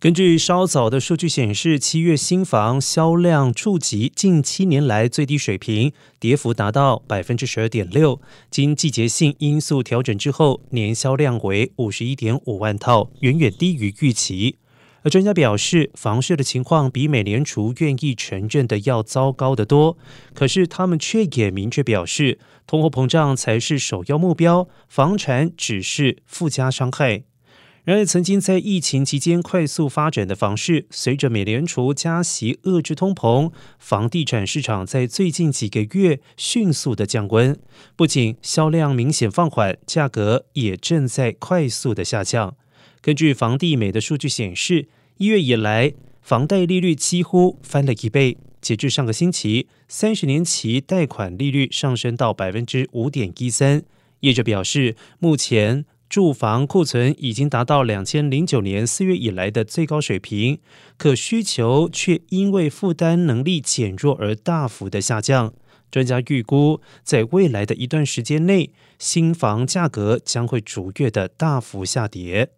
根据稍早的数据显示，七月新房销量触及近七年来最低水平，跌幅达到百分之十二点六。经季节性因素调整之后，年销量为五十一点五万套，远远低于预期。而专家表示，房市的情况比美联储愿意承认的要糟糕得多。可是他们却也明确表示，通货膨胀才是首要目标，房产只是附加伤害。然而，曾经在疫情期间快速发展的房市，随着美联储加息遏制通膨，房地产市场在最近几个月迅速的降温。不仅销量明显放缓，价格也正在快速的下降。根据房地美的数据显示，一月以来，房贷利率几乎翻了一倍。截至上个星期，三十年期贷款利率上升到百分之五点一三。业者表示，目前。住房库存已经达到两千零九年四月以来的最高水平，可需求却因为负担能力减弱而大幅的下降。专家预估，在未来的一段时间内，新房价格将会逐月的大幅下跌。